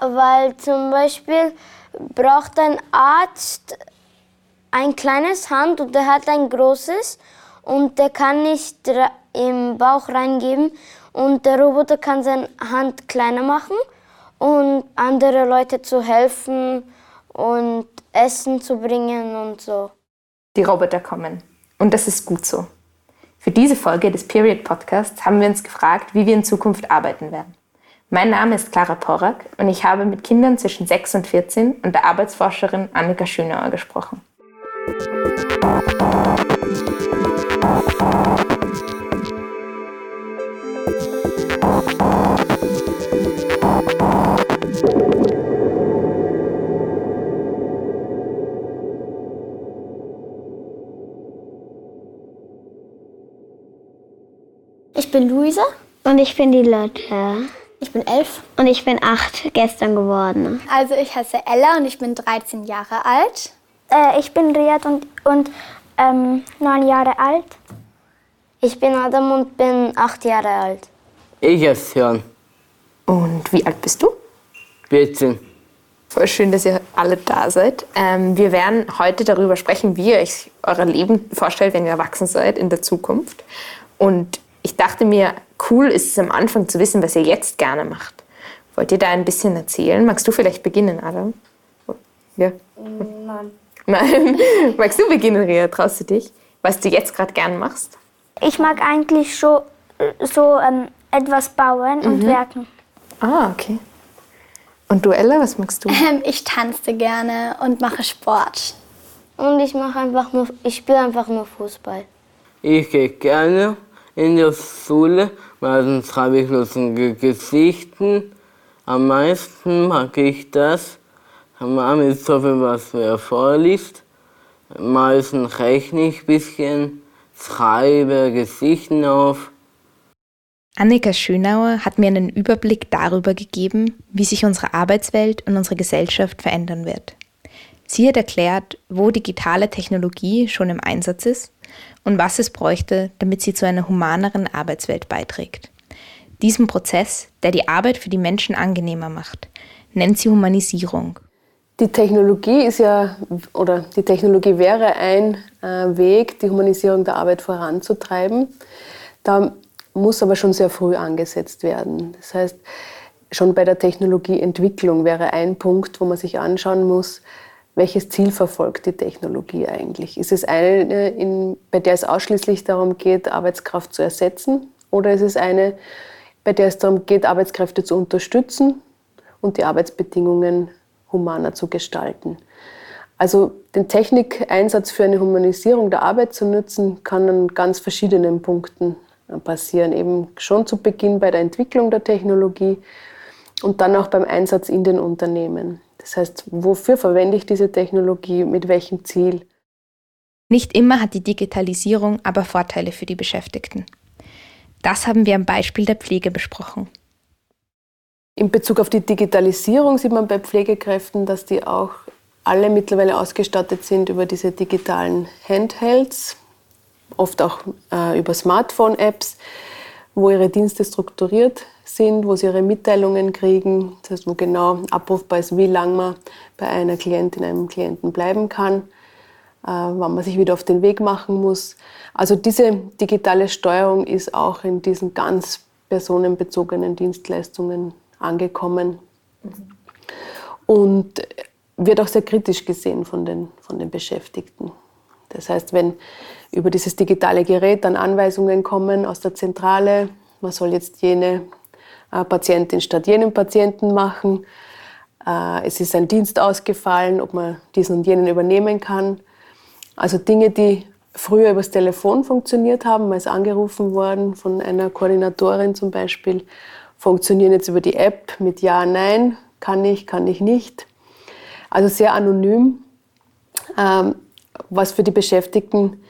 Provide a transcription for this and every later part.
Weil zum Beispiel braucht ein Arzt ein kleines Hand und der hat ein großes und der kann nicht im Bauch reingeben und der Roboter kann seine Hand kleiner machen und andere Leute zu helfen und Essen zu bringen und so. Die Roboter kommen und das ist gut so. Für diese Folge des Period Podcasts haben wir uns gefragt, wie wir in Zukunft arbeiten werden. Mein Name ist Clara Porak und ich habe mit Kindern zwischen 6 und 14 und der Arbeitsforscherin Annika Schönauer gesprochen. Ich bin Luisa. Und ich bin die Lotte. Ich bin elf. Und ich bin acht gestern geworden. Also ich heiße Ella und ich bin 13 Jahre alt. Äh, ich bin Riyad und, und ähm, neun Jahre alt. Ich bin Adam und bin acht Jahre alt. Ich heiße Jan. Und wie alt bist du? 14. Voll schön, dass ihr alle da seid. Ähm, wir werden heute darüber sprechen, wie ihr euch euer Leben vorstellt, wenn ihr erwachsen seid in der Zukunft. Und ich dachte mir, cool ist es am Anfang zu wissen, was ihr jetzt gerne macht. Wollt ihr da ein bisschen erzählen? Magst du vielleicht beginnen, Adam? Ja. Nein. Nein. Magst du beginnen, Ria? Traust du dich? Was du jetzt gerade gern machst? Ich mag eigentlich schon so ähm, etwas bauen und werken. Ah, okay. Und du, Ella, was magst du? Ähm, ich tanze gerne und mache Sport. Und ich mache einfach nur, ich spiele einfach nur Fußball. Ich gehe gerne in der Schule. Meistens habe ich lustige Geschichten. Am meisten mag ich das. Mama ist so viel, was mir vorliest. Meistens rechne ich ein bisschen, schreibe Geschichten auf. Annika Schönauer hat mir einen Überblick darüber gegeben, wie sich unsere Arbeitswelt und unsere Gesellschaft verändern wird. Sie hat erklärt, wo digitale Technologie schon im Einsatz ist und was es bräuchte, damit sie zu einer humaneren Arbeitswelt beiträgt. Diesen Prozess, der die Arbeit für die Menschen angenehmer macht, nennt sie Humanisierung. Die Technologie ist ja, oder die Technologie wäre ein äh, Weg, die Humanisierung der Arbeit voranzutreiben. Da muss aber schon sehr früh angesetzt werden. Das heißt, schon bei der Technologieentwicklung wäre ein Punkt, wo man sich anschauen muss, welches Ziel verfolgt die Technologie eigentlich? Ist es eine, in, bei der es ausschließlich darum geht, Arbeitskraft zu ersetzen? Oder ist es eine, bei der es darum geht, Arbeitskräfte zu unterstützen und die Arbeitsbedingungen humaner zu gestalten? Also den Technikeinsatz für eine Humanisierung der Arbeit zu nutzen, kann an ganz verschiedenen Punkten passieren. Eben schon zu Beginn bei der Entwicklung der Technologie und dann auch beim Einsatz in den Unternehmen. Das heißt, wofür verwende ich diese Technologie, mit welchem Ziel? Nicht immer hat die Digitalisierung aber Vorteile für die Beschäftigten. Das haben wir am Beispiel der Pflege besprochen. In Bezug auf die Digitalisierung sieht man bei Pflegekräften, dass die auch alle mittlerweile ausgestattet sind über diese digitalen Handhelds, oft auch äh, über Smartphone-Apps, wo ihre Dienste strukturiert sind, wo sie ihre Mitteilungen kriegen, das heißt, wo genau abrufbar ist, wie lange man bei einer Klientin, einem Klienten bleiben kann, äh, wann man sich wieder auf den Weg machen muss. Also diese digitale Steuerung ist auch in diesen ganz personenbezogenen Dienstleistungen angekommen und wird auch sehr kritisch gesehen von den, von den Beschäftigten. Das heißt, wenn über dieses digitale Gerät dann Anweisungen kommen aus der Zentrale, man soll jetzt jene Patientin statt jenen Patienten machen, äh, es ist ein Dienst ausgefallen, ob man diesen und jenen übernehmen kann. Also Dinge, die früher übers Telefon funktioniert haben, man ist angerufen worden von einer Koordinatorin zum Beispiel, funktionieren jetzt über die App mit Ja, Nein, kann ich, kann ich nicht. Also sehr anonym, ähm, was für die Beschäftigten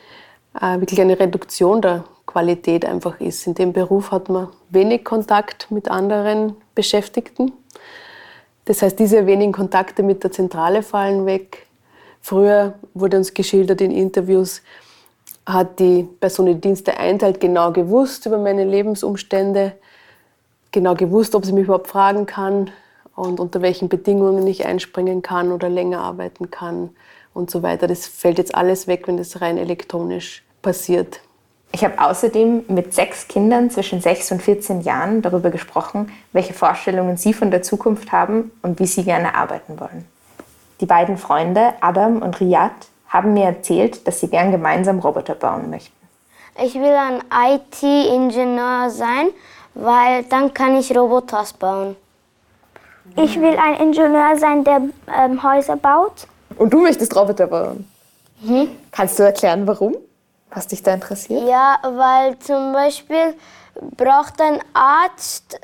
äh, wirklich eine Reduktion der Qualität einfach ist. In dem Beruf hat man wenig Kontakt mit anderen Beschäftigten. Das heißt, diese wenigen Kontakte mit der Zentrale fallen weg. Früher wurde uns geschildert in Interviews, hat die Person, die Dienste einteilt, genau gewusst über meine Lebensumstände, genau gewusst, ob sie mich überhaupt fragen kann, und unter welchen Bedingungen ich einspringen kann oder länger arbeiten kann und so weiter. Das fällt jetzt alles weg, wenn das rein elektronisch passiert. Ich habe außerdem mit sechs Kindern zwischen 6 und 14 Jahren darüber gesprochen, welche Vorstellungen sie von der Zukunft haben und wie sie gerne arbeiten wollen. Die beiden Freunde, Adam und Riyad, haben mir erzählt, dass sie gern gemeinsam Roboter bauen möchten. Ich will ein IT-Ingenieur sein, weil dann kann ich Roboter bauen. Ich will ein Ingenieur sein, der ähm, Häuser baut. Und du möchtest Roboter bauen? Mhm. Kannst du erklären, warum? Was dich da interessiert? Ja, weil zum Beispiel braucht ein Arzt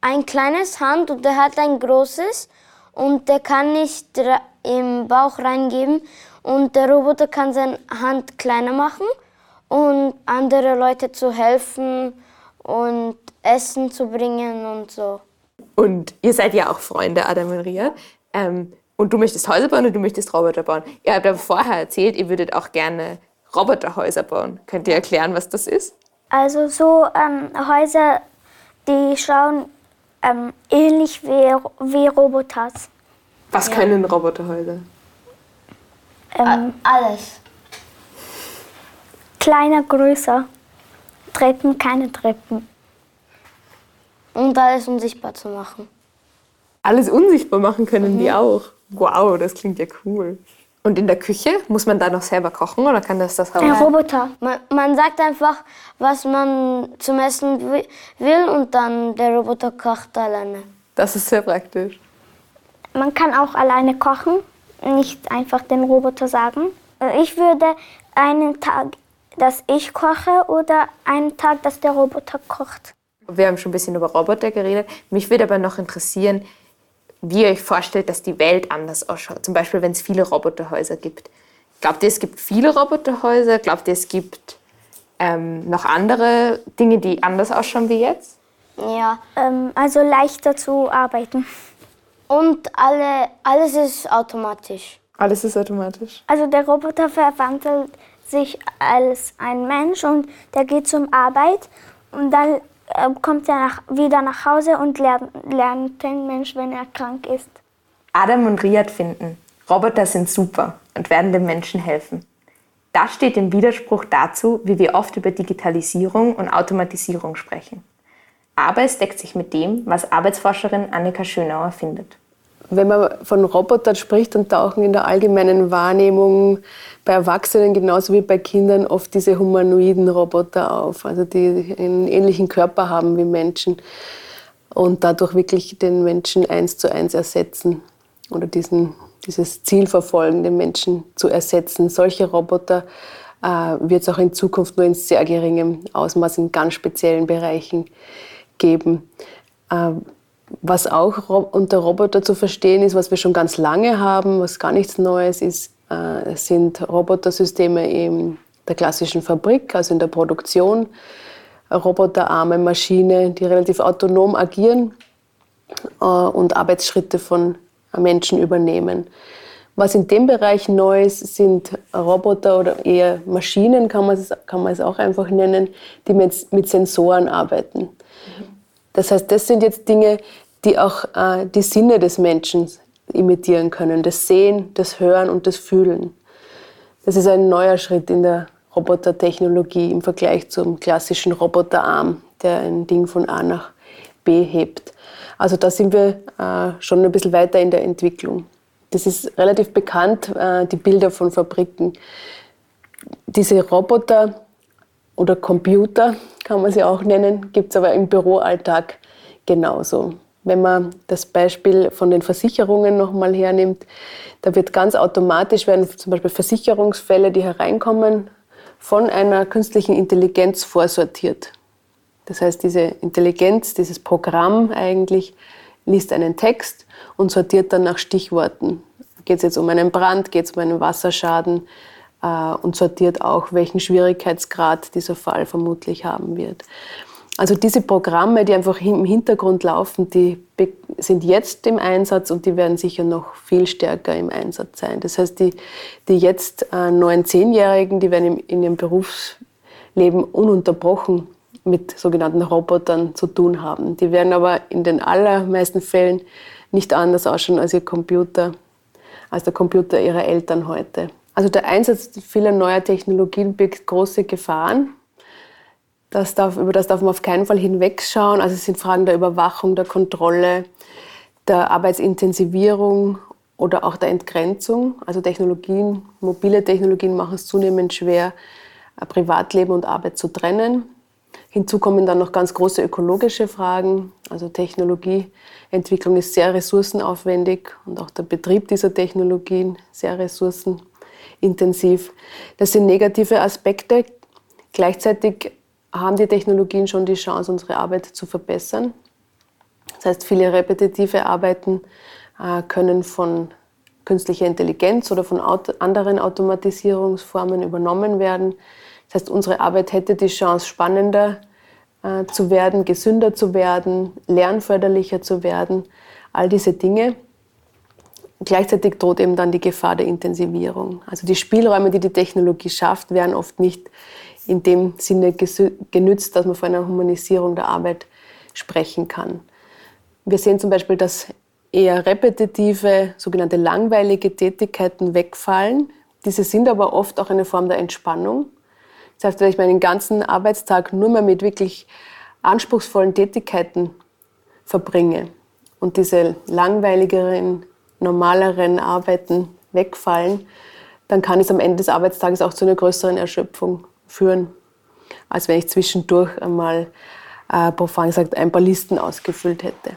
ein kleines Hand und der hat ein großes und der kann nicht im Bauch reingeben und der Roboter kann seine Hand kleiner machen und andere Leute zu helfen und Essen zu bringen und so. Und ihr seid ja auch Freunde, Adam und Ria. Ähm, und du möchtest Häuser bauen und du möchtest Roboter bauen. Ihr habt aber vorher erzählt, ihr würdet auch gerne Roboterhäuser bauen. Könnt ihr erklären, was das ist? Also so ähm, Häuser, die schauen ähm, ähnlich wie, wie Roboters. Was ja. können Roboterhäuser? Ähm, alles. Kleiner, größer. Treppen, keine Treppen. Und alles unsichtbar zu machen. Alles unsichtbar machen können mhm. die auch. Wow, das klingt ja cool. Und in der Küche muss man da noch selber kochen oder kann das das? Ein Roboter. Man, man, sagt einfach, was man zum Essen will und dann der Roboter kocht alleine. Das ist sehr praktisch. Man kann auch alleine kochen, nicht einfach den Roboter sagen. Ich würde einen Tag, dass ich koche oder einen Tag, dass der Roboter kocht. Wir haben schon ein bisschen über Roboter geredet. Mich würde aber noch interessieren, wie ihr euch vorstellt, dass die Welt anders ausschaut. Zum Beispiel, wenn es viele Roboterhäuser gibt. Glaubt ihr, es gibt viele Roboterhäuser? Glaubt ihr, es gibt ähm, noch andere Dinge, die anders ausschauen wie jetzt? Ja, ähm, also leichter zu arbeiten. Und alle, alles ist automatisch. Alles ist automatisch. Also der Roboter verwandelt sich als ein Mensch und der geht zum Arbeit und dann kommt er nach, wieder nach Hause und lernt, lernt den Mensch, wenn er krank ist. Adam und Riyad finden, Roboter sind super und werden den Menschen helfen. Das steht im Widerspruch dazu, wie wir oft über Digitalisierung und Automatisierung sprechen. Aber es deckt sich mit dem, was Arbeitsforscherin Annika Schönauer findet. Wenn man von Robotern spricht, dann tauchen in der allgemeinen Wahrnehmung bei Erwachsenen genauso wie bei Kindern oft diese humanoiden Roboter auf, also die einen ähnlichen Körper haben wie Menschen und dadurch wirklich den Menschen eins zu eins ersetzen oder diesen, dieses Ziel verfolgen, den Menschen zu ersetzen. Solche Roboter äh, wird es auch in Zukunft nur in sehr geringem Ausmaß in ganz speziellen Bereichen geben. Äh, was auch unter Roboter zu verstehen ist, was wir schon ganz lange haben, was gar nichts Neues ist, äh, sind Robotersysteme in der klassischen Fabrik, also in der Produktion. Roboterarme Maschinen, die relativ autonom agieren äh, und Arbeitsschritte von Menschen übernehmen. Was in dem Bereich neu ist, sind Roboter oder eher Maschinen, kann man es, kann man es auch einfach nennen, die mit, mit Sensoren arbeiten. Das heißt, das sind jetzt Dinge, die auch äh, die Sinne des Menschen imitieren können, das Sehen, das Hören und das Fühlen. Das ist ein neuer Schritt in der Robotertechnologie im Vergleich zum klassischen Roboterarm, der ein Ding von A nach B hebt. Also da sind wir äh, schon ein bisschen weiter in der Entwicklung. Das ist relativ bekannt, äh, die Bilder von Fabriken. Diese Roboter oder Computer, kann man sie auch nennen, gibt es aber im Büroalltag genauso. Wenn man das Beispiel von den Versicherungen nochmal hernimmt, da wird ganz automatisch werden zum Beispiel Versicherungsfälle, die hereinkommen, von einer künstlichen Intelligenz vorsortiert. Das heißt, diese Intelligenz, dieses Programm eigentlich, liest einen Text und sortiert dann nach Stichworten. Geht es jetzt um einen Brand, geht es um einen Wasserschaden, und sortiert auch, welchen Schwierigkeitsgrad dieser Fall vermutlich haben wird. Also diese Programme, die einfach im Hintergrund laufen, die sind jetzt im Einsatz und die werden sicher noch viel stärker im Einsatz sein. Das heißt, die, die jetzt äh, neun, zehnjährigen, die werden in ihrem Berufsleben ununterbrochen mit sogenannten Robotern zu tun haben. Die werden aber in den allermeisten Fällen nicht anders ausschauen als ihr Computer, als der Computer ihrer Eltern heute. Also der Einsatz vieler neuer Technologien birgt große Gefahren. Das darf, über das darf man auf keinen Fall hinwegschauen. Also es sind Fragen der Überwachung, der Kontrolle, der Arbeitsintensivierung oder auch der Entgrenzung. Also Technologien, mobile Technologien machen es zunehmend schwer, Privatleben und Arbeit zu trennen. Hinzu kommen dann noch ganz große ökologische Fragen. Also Technologieentwicklung ist sehr ressourcenaufwendig und auch der Betrieb dieser Technologien sehr ressourcenintensiv. Das sind negative Aspekte. Gleichzeitig haben die Technologien schon die Chance, unsere Arbeit zu verbessern. Das heißt, viele repetitive Arbeiten äh, können von künstlicher Intelligenz oder von anderen Automatisierungsformen übernommen werden. Das heißt, unsere Arbeit hätte die Chance, spannender äh, zu werden, gesünder zu werden, lernförderlicher zu werden, all diese Dinge. Gleichzeitig droht eben dann die Gefahr der Intensivierung. Also die Spielräume, die die Technologie schafft, werden oft nicht in dem Sinne genützt, dass man von einer Humanisierung der Arbeit sprechen kann. Wir sehen zum Beispiel, dass eher repetitive, sogenannte langweilige Tätigkeiten wegfallen. Diese sind aber oft auch eine Form der Entspannung. Das heißt, wenn ich meinen ganzen Arbeitstag nur mehr mit wirklich anspruchsvollen Tätigkeiten verbringe und diese langweiligeren, normaleren Arbeiten wegfallen, dann kann es am Ende des Arbeitstages auch zu einer größeren Erschöpfung führen, als wenn ich zwischendurch einmal, äh, profan gesagt, ein paar Listen ausgefüllt hätte.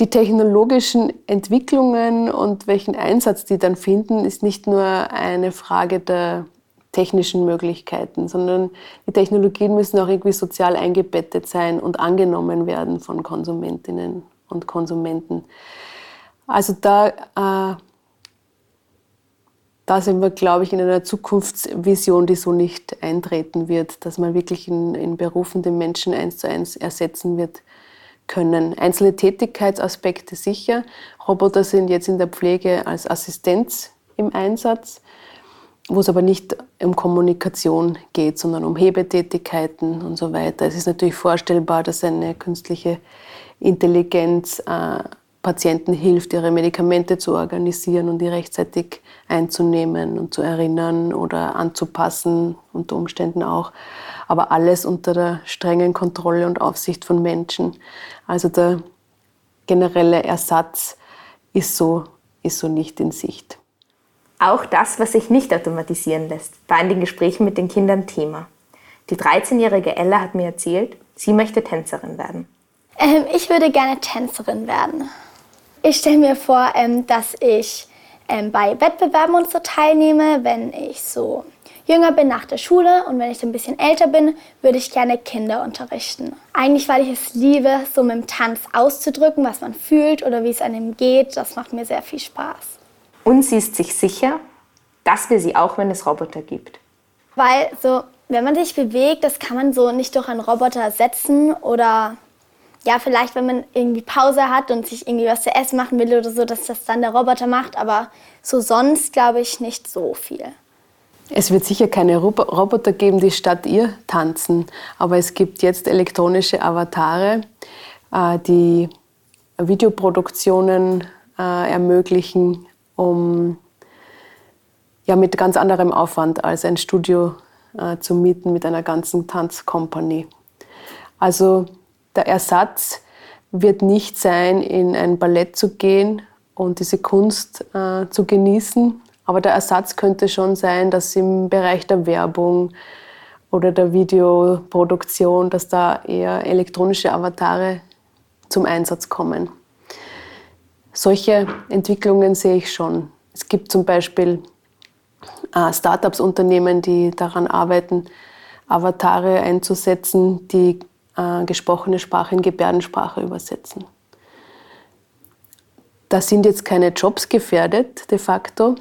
Die technologischen Entwicklungen und welchen Einsatz die dann finden, ist nicht nur eine Frage der technischen Möglichkeiten, sondern die Technologien müssen auch irgendwie sozial eingebettet sein und angenommen werden von Konsumentinnen und Konsumenten. Also da, äh, da sind wir, glaube ich, in einer Zukunftsvision, die so nicht eintreten wird, dass man wirklich in, in Berufen den Menschen eins zu eins ersetzen wird können. Einzelne Tätigkeitsaspekte sicher. Roboter sind jetzt in der Pflege als Assistenz im Einsatz, wo es aber nicht um Kommunikation geht, sondern um Hebetätigkeiten und so weiter. Es ist natürlich vorstellbar, dass eine künstliche Intelligenz äh, Patienten hilft, ihre Medikamente zu organisieren und die rechtzeitig einzunehmen und zu erinnern oder anzupassen, unter Umständen auch. Aber alles unter der strengen Kontrolle und Aufsicht von Menschen. Also der generelle Ersatz ist so, ist so nicht in Sicht. Auch das, was sich nicht automatisieren lässt, war in den Gesprächen mit den Kindern Thema. Die 13-jährige Ella hat mir erzählt, sie möchte Tänzerin werden. Ähm, ich würde gerne Tänzerin werden. Ich stelle mir vor, ähm, dass ich ähm, bei Wettbewerben und so teilnehme, wenn ich so jünger bin nach der Schule und wenn ich so ein bisschen älter bin, würde ich gerne Kinder unterrichten. Eigentlich, weil ich es liebe, so mit dem Tanz auszudrücken, was man fühlt oder wie es einem geht. Das macht mir sehr viel Spaß. Und sie ist sich sicher, das will sie auch, wenn es Roboter gibt. Weil so, wenn man sich bewegt, das kann man so nicht durch einen Roboter ersetzen oder ja, vielleicht, wenn man irgendwie Pause hat und sich irgendwie was zu essen machen will oder so, dass das dann der Roboter macht. Aber so sonst glaube ich nicht so viel. Es wird sicher keine Roboter geben, die statt ihr tanzen. Aber es gibt jetzt elektronische Avatare, äh, die Videoproduktionen äh, ermöglichen, um ja, mit ganz anderem Aufwand als ein Studio äh, zu mieten mit einer ganzen Tanzkompanie. Also der Ersatz wird nicht sein, in ein Ballett zu gehen und diese Kunst äh, zu genießen. Aber der Ersatz könnte schon sein, dass im Bereich der Werbung oder der Videoproduktion, dass da eher elektronische Avatare zum Einsatz kommen. Solche Entwicklungen sehe ich schon. Es gibt zum Beispiel äh, Startups-Unternehmen, die daran arbeiten, Avatare einzusetzen, die äh, gesprochene Sprache in Gebärdensprache übersetzen. Da sind jetzt keine Jobs gefährdet de facto,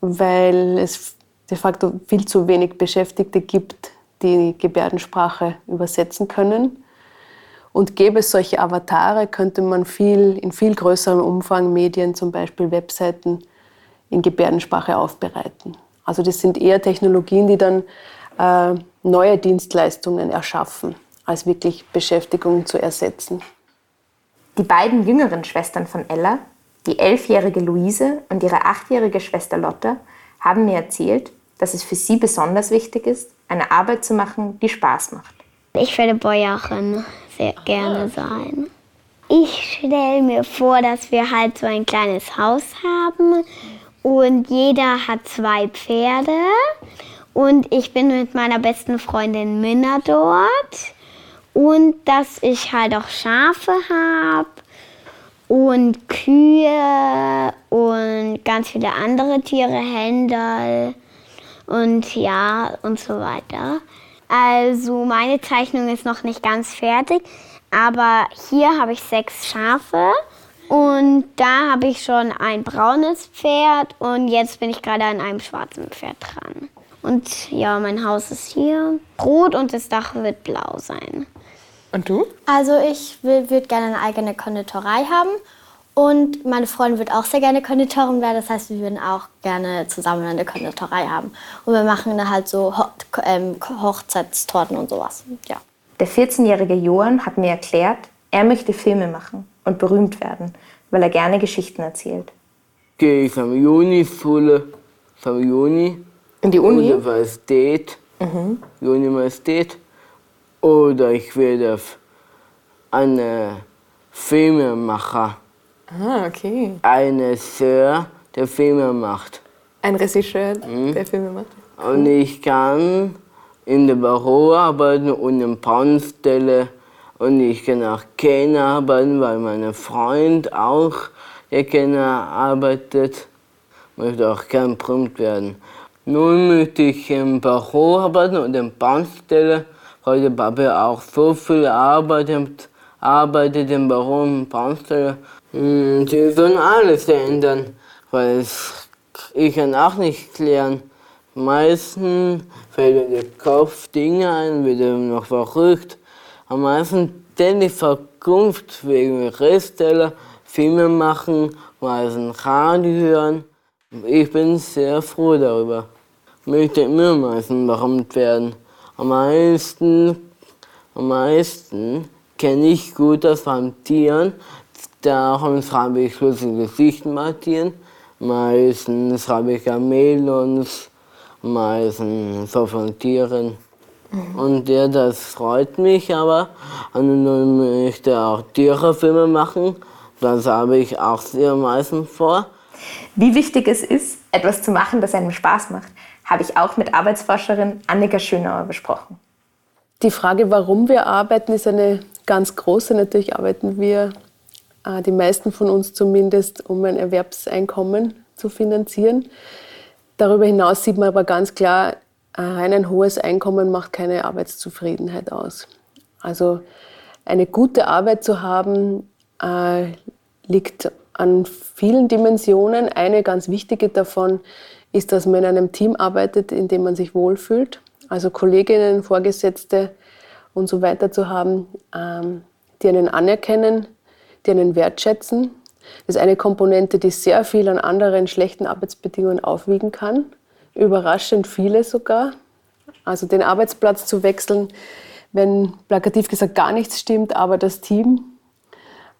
weil es de facto viel zu wenig Beschäftigte gibt, die Gebärdensprache übersetzen können. Und gäbe es solche Avatare, könnte man viel, in viel größerem Umfang Medien, zum Beispiel Webseiten, in Gebärdensprache aufbereiten. Also das sind eher Technologien, die dann äh, neue Dienstleistungen erschaffen als wirklich Beschäftigung zu ersetzen. Die beiden jüngeren Schwestern von Ella, Die elfjährige Luise und ihre achtjährige Schwester Lotta haben mir erzählt, dass es für sie besonders wichtig ist, eine Arbeit zu machen, die Spaß macht. Ich würde Bäuerin sehr gerne sein. Ich stelle mir vor, dass wir halt so ein kleines Haus haben und jeder hat zwei Pferde und ich bin mit meiner besten Freundin Minna dort und dass ich halt auch Schafe habe und Kühe und ganz viele andere Tiere, Händel und ja und so weiter. Also meine Zeichnung ist noch nicht ganz fertig, aber hier habe ich sechs Schafe und da habe ich schon ein braunes Pferd und jetzt bin ich gerade an einem schwarzen Pferd dran. Und ja, mein Haus ist hier rot und das Dach wird blau sein. Und du? Also ich würde gerne eine eigene Konditorei haben und meine Freundin wird auch sehr gerne Konditorin werden. Das heißt, wir würden auch gerne zusammen eine Konditorei haben. Und wir machen dann halt so Ho ähm, Hochzeitstorten und sowas. Ja. Der 14-jährige Johann hat mir erklärt, er möchte Filme machen und berühmt werden, weil er gerne Geschichten erzählt. Gehe ich am Juni-Schule, am Juni. In die Uni? Universität. Mhm. Universität. Oder ich werde eine Filmemacher. Ah, okay. Ein Regisseur, der Filme macht. Ein Regisseur, mhm. der Filme macht. Und ich kann in der Büro arbeiten und in der Baustelle. Und ich kann auch Kenner arbeiten, weil mein Freund auch der Kenner arbeitet. Möchte auch gern berühmt werden. Nun möchte ich im Büro arbeiten und in der Der Papa auch so viel arbeitet, arbeitet im Büro und Baustelle. Hm, sie sollen alles ändern, weil ich kann auch nicht klären. Meistens fällt mir der Kopf Dinge ein, wird noch verrückt. Am meisten die Verkunft wegen Reststeller, Filme machen, meistens Radio hören. Ich bin sehr froh darüber. Möchte immer meistens berühmt werden. Am meisten, am meisten kenne ich gut das von Tieren, Darum habe ich lustige Gesichter markieren. Meistens habe ich Melons, meistens so von Tieren. Mhm. Und ja, das freut mich aber. Und dann möchte auch Tierfilme machen. Das habe ich auch sehr meistens vor. Wie wichtig es ist, etwas zu machen, das einem Spaß macht, habe ich auch mit Arbeitsforscherin Annika Schönauer besprochen. Die Frage, warum wir arbeiten, ist eine ganz große. Natürlich arbeiten wir äh, die meisten von uns zumindest, um ein Erwerbseinkommen zu finanzieren. Darüber hinaus sieht man aber ganz klar, rein ein hohes Einkommen macht keine Arbeitszufriedenheit aus. Also eine gute Arbeit zu haben, äh, liegt an vielen Dimensionen. Eine ganz wichtige davon ist, dass man in einem Team arbeitet, in dem man sich wohlfühlt. Also Kolleginnen, Vorgesetzte und so weiter zu haben, ähm, die einen anerkennen, die einen wertschätzen. Das ist eine Komponente, die sehr viel an anderen schlechten Arbeitsbedingungen aufwiegen kann. Überraschend viele sogar. Also den Arbeitsplatz zu wechseln, wenn plakativ gesagt gar nichts stimmt, aber das Team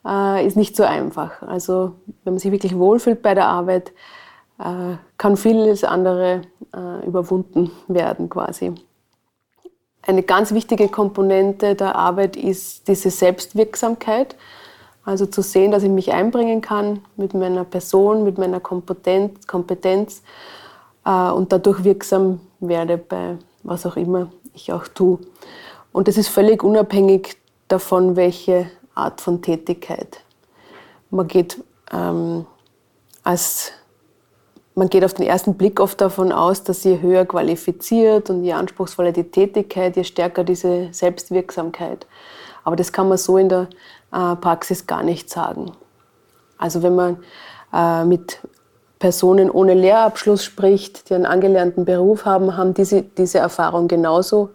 äh, ist nicht so einfach. Also wenn man sich wirklich wohlfühlt bei der Arbeit, äh, kann vieles andere äh, überwunden werden quasi. Eine ganz wichtige Komponente der Arbeit ist diese Selbstwirksamkeit. Also zu sehen, dass ich mich einbringen kann mit meiner Person, mit meiner Kompetenz, Kompetenz äh, und dadurch wirksam werde bei was auch immer ich auch tue. Und das ist völlig unabhängig davon, welche Art von Tätigkeit. Man geht, ähm, als, man geht auf den ersten Blick oft davon aus, dass je höher qualifiziert und je anspruchsvoller die Tätigkeit, je stärker diese Selbstwirksamkeit. Aber das kann man so in der äh, Praxis gar nicht sagen. Also wenn man äh, mit Personen ohne Lehrabschluss spricht, die einen angelernten Beruf haben, haben diese, diese Erfahrung genauso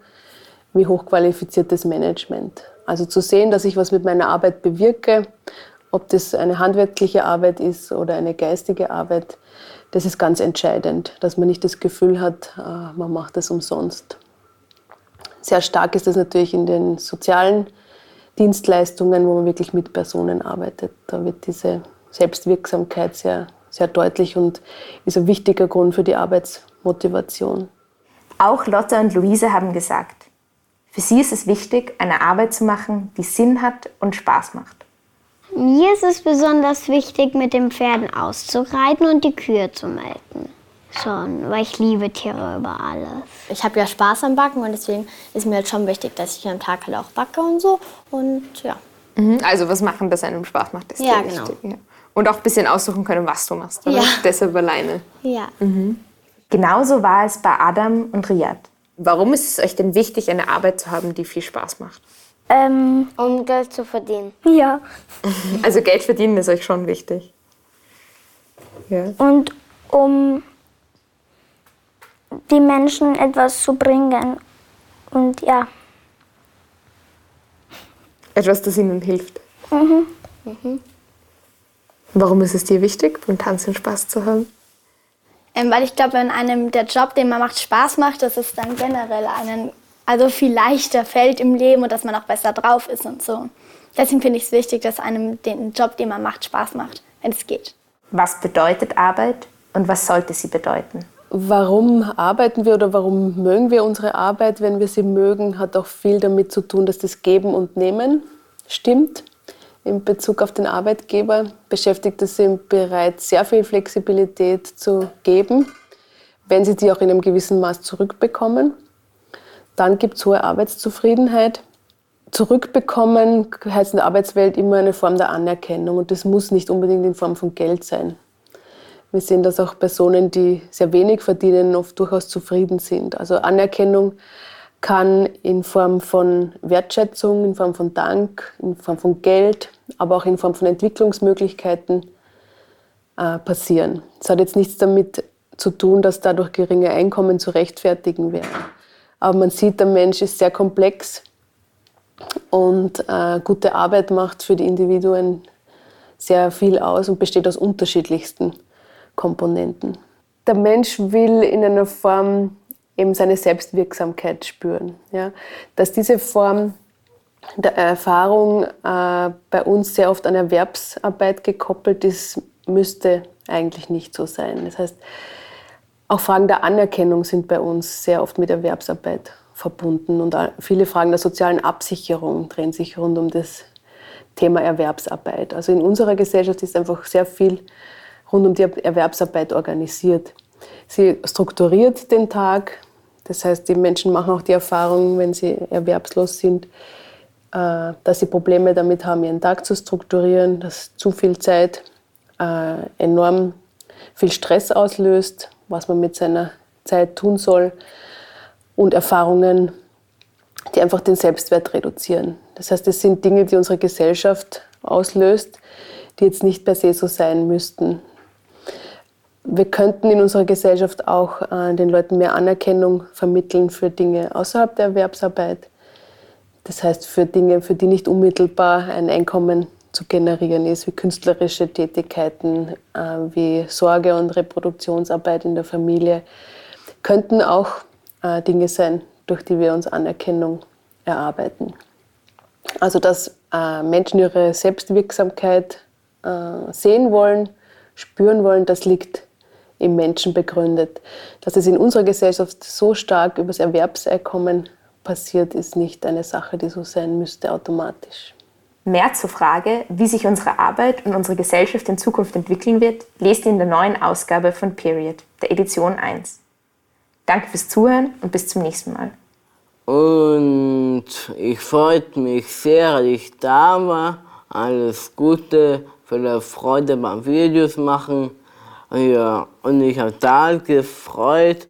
wie hochqualifiziertes Management. Also zu sehen, dass ich was mit meiner Arbeit bewirke, ob das eine handwerkliche Arbeit ist oder eine geistige Arbeit, das ist ganz entscheidend, dass man nicht das Gefühl hat, äh, man macht das umsonst. Sehr stark ist das natürlich in den sozialen Dienstleistungen, wo man wirklich mit Personen arbeitet. Da wird diese Selbstwirksamkeit sehr, sehr deutlich und ist ein wichtiger Grund für die Arbeitsmotivation. Auch Lotte und Luise haben gesagt, für sie ist es wichtig, eine Arbeit zu machen, die Sinn hat und Spaß macht. Mir ist es besonders wichtig, mit den Pferden auszureiten und die Kühe zu melken. Schon, weil ich liebe Tiere über alles. Ich habe ja Spaß am Backen und deswegen ist mir halt schon wichtig, dass ich am Tag halt auch backe und so. Und ja. Mhm, also was machen, das einem Spaß macht, ist Ja, dir genau. wichtig. Ja. Und auch ein bisschen aussuchen können, was du machst. Oder? Ja. Deshalb alleine. Ja. Genauso war es bei Adam und Riyad. Warum ist es euch denn wichtig, eine Arbeit zu haben, die viel Spaß macht? Ähm, Um Geld zu verdienen. ja. Also Geld verdienen ist euch schon wichtig. Ja. Und um die Menschen etwas zu bringen. Und ja. Etwas, das ihnen hilft. Warum ist es dir wichtig, beim Tanzen Spaß zu haben? Ähm, weil ich glaube, wenn einem der Job, den man macht, Spaß macht, dass es dann generell einen also viel leichter fällt im Leben und dass man auch besser drauf ist und so. Deswegen finde ich es wichtig, dass einem den Job, den man macht, Spaß macht, wenn es geht. Was bedeutet Arbeit und was sollte sie bedeuten? Warum arbeiten wir oder warum mögen wir unsere Arbeit, wenn wir sie mögen, hat auch viel damit zu tun, dass das Geben und Nehmen stimmt. In Bezug auf den Arbeitgeber Beschäftigte sind bereit, sehr viel Flexibilität zu geben, wenn sie die auch in einem gewissen Maß zurückbekommen. Dann gibt es hohe Arbeitszufriedenheit. Zurückbekommen heißt in der Arbeitswelt immer eine Form der Anerkennung und das muss nicht unbedingt in Form von Geld sein. Wir sehen, dass auch Personen, die sehr wenig verdienen, oft durchaus zufrieden sind. Also Anerkennung kann in Form von Wertschätzung, in Form von Dank, in Form von Geld, aber auch in Form von Entwicklungsmöglichkeiten äh, passieren. Es hat jetzt nichts damit zu tun, dass dadurch geringe Einkommen zu rechtfertigen wären. Aber man sieht, der Mensch ist sehr komplex und äh, gute Arbeit macht für die Individuen sehr viel aus und besteht aus unterschiedlichsten Komponenten. Der Mensch will in einer Form eben seine Selbstwirksamkeit spüren. Ja? Dass diese Form der Erfahrung äh, bei uns sehr oft an Erwerbsarbeit gekoppelt ist, müsste eigentlich nicht so sein. Das heißt, auch Fragen der Anerkennung sind bei uns sehr oft mit Erwerbsarbeit verbunden und viele Fragen der sozialen Absicherung drehen sich rund um das Thema Erwerbsarbeit. Also in unserer Gesellschaft ist einfach sehr viel rund um die Erwerbsarbeit organisiert. Sie strukturiert den Tag, das heißt, die Menschen machen auch die Erfahrung, wenn sie erwerbslos sind, äh, dass sie Probleme damit haben, ihren Tag zu strukturieren, dass zu viel Zeit äh, enorm viel Stress auslöst, was man mit seiner Zeit tun soll und Erfahrungen, die einfach den Selbstwert reduzieren. Das heißt, es sind Dinge, die unsere Gesellschaft auslöst, die jetzt nicht per se so sein müssten. Wir könnten in unserer Gesellschaft auch äh, den Leuten mehr Anerkennung vermitteln für Dinge außerhalb der Erwerbsarbeit. Das heißt, für Dinge, für die nicht unmittelbar ein Einkommen zu generieren ist, wie künstlerische Tätigkeiten, äh, wie Sorge- und Reproduktionsarbeit in der Familie, könnten auch äh, Dinge sein, durch die wir uns Anerkennung erarbeiten. Also, dass äh, Menschen ihre Selbstwirksamkeit sehen wollen, spüren wollen, das liegt im Menschen begründet. Dass es in unserer Gesellschaft so stark über das Erwerbseinkommen passiert, ist nicht eine Sache, die so sein müsste automatisch. Mehr zur Frage, wie sich unsere Arbeit und unsere Gesellschaft in Zukunft entwickeln wird, lest ihr in der neuen Ausgabe von Period, der Edition 1. Danke fürs Zuhören und bis zum nächsten Mal. Und ich freut mich sehr, dass ich da war. Alles Gute, viel Freude beim Videos machen. Ja, und ich habe da gefreut.